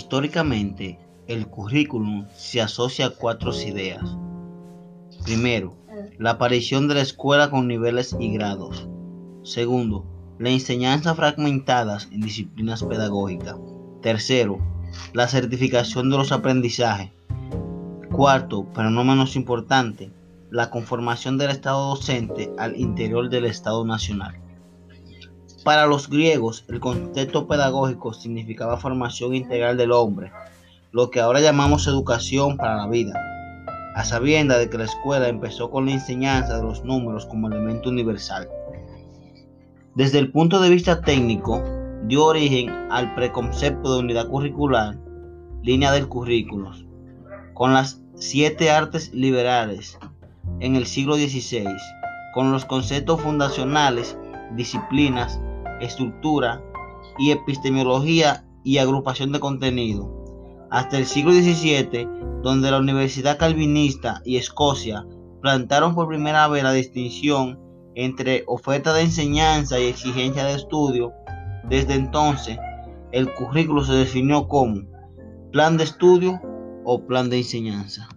Históricamente, el currículum se asocia a cuatro ideas. Primero, la aparición de la escuela con niveles y grados. Segundo, la enseñanza fragmentada en disciplinas pedagógicas. Tercero, la certificación de los aprendizajes. Cuarto, pero no menos importante, la conformación del Estado docente al interior del Estado nacional. Para los griegos, el concepto pedagógico significaba formación integral del hombre, lo que ahora llamamos educación para la vida, a sabienda de que la escuela empezó con la enseñanza de los números como elemento universal. Desde el punto de vista técnico, dio origen al preconcepto de unidad curricular, línea del currículo, con las siete artes liberales en el siglo XVI, con los conceptos fundacionales, disciplinas, estructura y epistemología y agrupación de contenido. Hasta el siglo XVII, donde la Universidad Calvinista y Escocia plantaron por primera vez la distinción entre oferta de enseñanza y exigencia de estudio, desde entonces el currículo se definió como plan de estudio o plan de enseñanza.